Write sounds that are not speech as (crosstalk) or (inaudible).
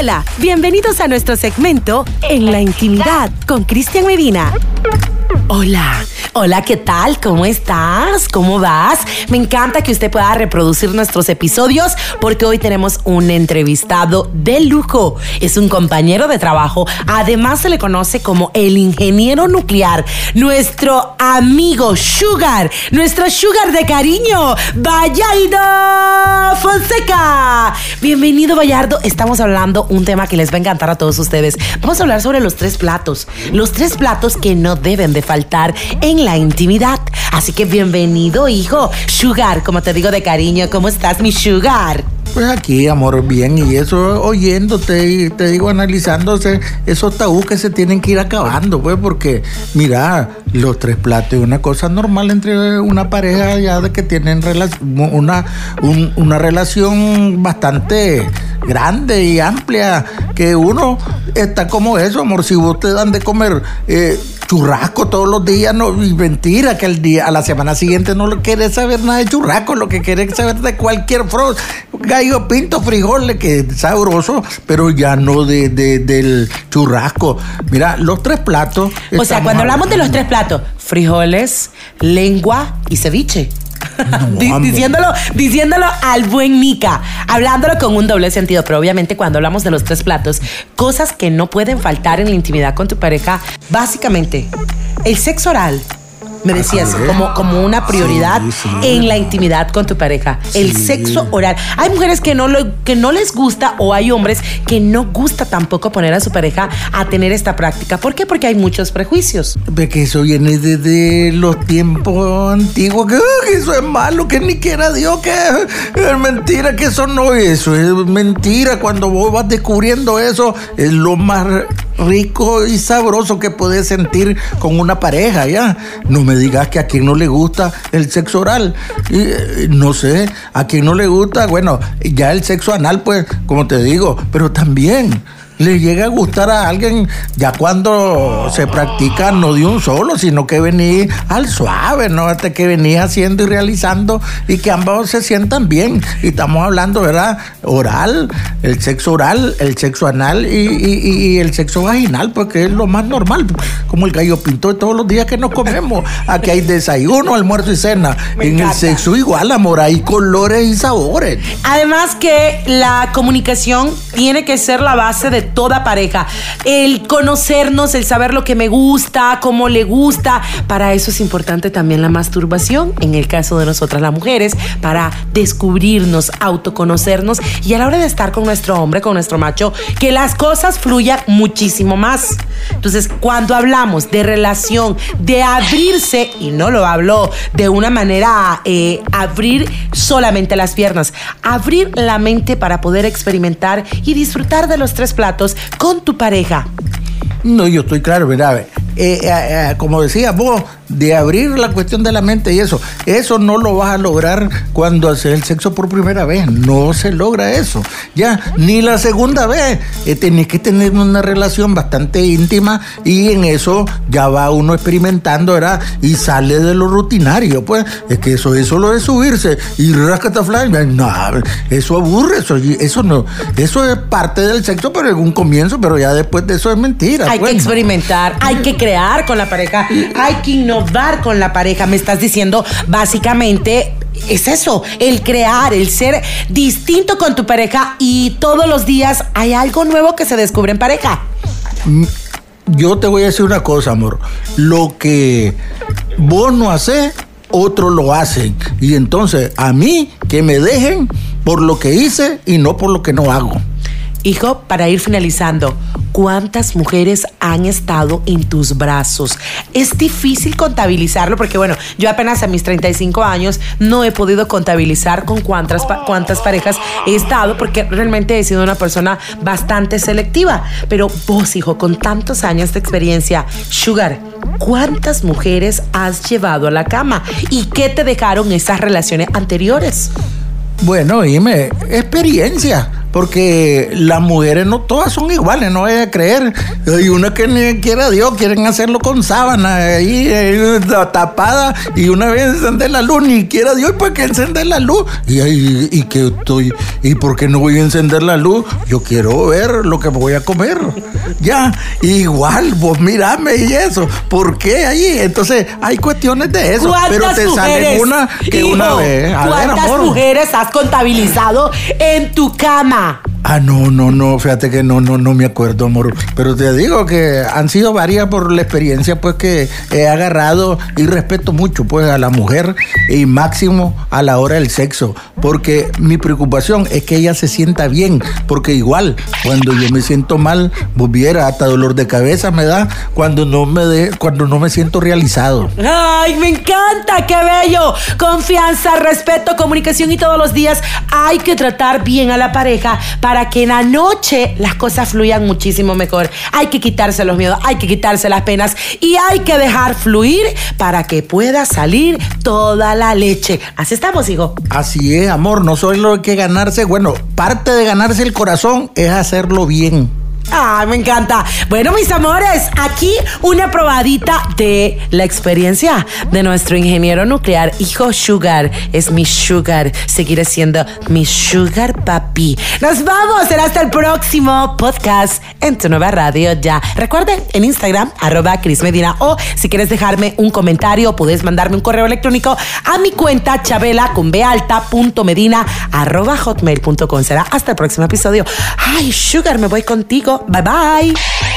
Hola, bienvenidos a nuestro segmento En la Intimidad con Cristian Medina. Hola, hola, ¿qué tal? ¿Cómo estás? ¿Cómo vas? Me encanta que usted pueda reproducir nuestros episodios porque hoy tenemos un entrevistado de lujo. Es un compañero de trabajo, además se le conoce como el ingeniero nuclear, nuestro amigo Sugar, nuestro Sugar de cariño, Bayardo Fonseca. Bienvenido, Bayardo. Estamos hablando un tema que les va a encantar a todos ustedes. Vamos a hablar sobre los tres platos, los tres platos que no deben de faltar en la intimidad. Así que bienvenido, hijo. Sugar, como te digo de cariño, ¿cómo estás, mi Sugar? Pues aquí, amor, bien, y eso oyéndote y te digo analizándose esos tabú que se tienen que ir acabando, pues, porque mira, los tres platos es una cosa normal entre una pareja ya de que tienen una, una relación bastante grande y amplia, que uno está como eso, amor, si vos te dan de comer eh, churrasco todos los días, no, mentira, que el día, a la semana siguiente no quiere saber nada de churrasco, lo que quiere saber de cualquier fro, gallo pinto, frijoles, que es sabroso, pero ya no de, del churrasco. Mira, los tres platos. O sea, cuando hablamos de los tres platos, frijoles, lengua y ceviche (laughs) diciéndolo, diciéndolo al buen Nica, hablándolo con un doble sentido, pero obviamente cuando hablamos de los tres platos, cosas que no pueden faltar en la intimidad con tu pareja, básicamente, el sexo oral, me decías, como, como una prioridad en la intimidad con tu pareja. El sexo oral. Hay mujeres que no, lo, que no les gusta o hay hombres que no gusta tampoco poner a su pareja a tener esta práctica. ¿Por qué? Porque hay muchos prejuicios. De que eso viene desde los tiempos antiguos, que, eso es malo, que ni quiera Dios, que es mentira, que eso no es eso, es mentira. Cuando vos vas descubriendo eso, es lo más rico y sabroso que puedes sentir con una pareja, ¿ya? No me digas que a quien no le gusta el sexo oral. Eh, no sé, a quien no le gusta, bueno, ya el sexo anal, pues, como te digo, pero también le llega a gustar a alguien ya cuando se practica no de un solo, sino que venís al suave, ¿no? Hasta que venís haciendo y realizando y que ambos se sientan bien. Y estamos hablando, ¿verdad? Oral, el sexo oral, el sexo anal y, el sexo vaginal, porque es lo más normal, como el gallo pinto de todos los días que nos comemos. Aquí hay desayuno, almuerzo y cena. en el sexo igual, amor, hay colores y sabores. Además que la comunicación tiene que ser la base de toda pareja. El conocernos, el saber lo que me gusta, cómo le gusta. Para eso es importante también la masturbación, en el caso de nosotras las mujeres, para descubrirnos, autoconocernos y a la hora de estar con nuestro hombre, con nuestro macho, que las cosas fluyan muchísimo más. Entonces, cuando hablamos de relación, de abrirse, y no lo hablo de una manera eh, abrir solamente las piernas, abrir la mente para poder experimentar y disfrutar de los tres platos con tu pareja? No, yo estoy claro, mira, eh, eh, eh, como decía vos, de abrir la cuestión de la mente y eso. Eso no lo vas a lograr cuando haces el sexo por primera vez. No se logra eso. Ya, ni la segunda vez. tenés que tener una relación bastante íntima y en eso ya va uno experimentando, ¿verdad? Y sale de lo rutinario. Pues es que eso, eso lo de subirse y rascatafly, no, eso aburre. Eso, eso no, eso es parte del sexo, pero en un comienzo, pero ya después de eso es mentira. Hay que pues, experimentar, hay que crear con la pareja, hay que innovar con la pareja. Me estás diciendo básicamente es eso, el crear, el ser distinto con tu pareja y todos los días hay algo nuevo que se descubre en pareja. Mm, yo te voy a decir una cosa, amor. Lo que vos no haces, otros lo hacen. Y entonces a mí que me dejen por lo que hice y no por lo que no hago. Hijo, para ir finalizando, ¿cuántas mujeres han estado en tus brazos? Es difícil contabilizarlo porque, bueno, yo apenas a mis 35 años no he podido contabilizar con cuántas, cuántas parejas he estado porque realmente he sido una persona bastante selectiva. Pero vos, hijo, con tantos años de experiencia, Sugar, ¿cuántas mujeres has llevado a la cama? ¿Y qué te dejaron esas relaciones anteriores? Bueno, dime, experiencia porque las mujeres no todas son iguales, no voy a creer. Hay una que ni quiera Dios, quieren hacerlo con sábana ahí tapada y una vez encender la luz, ni quiera Dios, ¿para qué encender la luz? Y, ahí y que estoy, ¿y por qué no voy a encender la luz? Yo quiero ver lo que voy a comer. Ya, igual, vos mirame y eso. ¿Por qué ahí? Entonces, hay cuestiones de eso. Pero te sale una que una vez. ¿Cuántas mujeres has contabilizado en tu cama? Hola. Ah, no, no, no, fíjate que no, no, no me acuerdo, amor. Pero te digo que han sido varias por la experiencia, pues, que he agarrado y respeto mucho, pues, a la mujer y máximo a la hora del sexo. Porque mi preocupación es que ella se sienta bien, porque igual, cuando yo me siento mal, volviera hasta dolor de cabeza me da cuando no me de, cuando no me siento realizado. Ay, me encanta, qué bello. Confianza, respeto, comunicación y todos los días hay que tratar bien a la pareja para que en la noche las cosas fluyan muchísimo mejor. Hay que quitarse los miedos, hay que quitarse las penas y hay que dejar fluir para que pueda salir toda la leche. Así estamos, hijo. Así es, amor, no solo que ganarse, bueno, parte de ganarse el corazón es hacerlo bien. Ay, me encanta. Bueno, mis amores, aquí una probadita de la experiencia de nuestro ingeniero nuclear, hijo Sugar. Es mi Sugar. Seguiré siendo mi Sugar Papi. Nos vamos. Será hasta el próximo podcast en tu nueva radio ya. Recuerden, en Instagram, arroba Cris Medina. O si quieres dejarme un comentario, puedes mandarme un correo electrónico a mi cuenta chabela con b alta punto medina arroba hotmail.com. Será hasta el próximo episodio. Ay, Sugar, me voy contigo. Bye bye.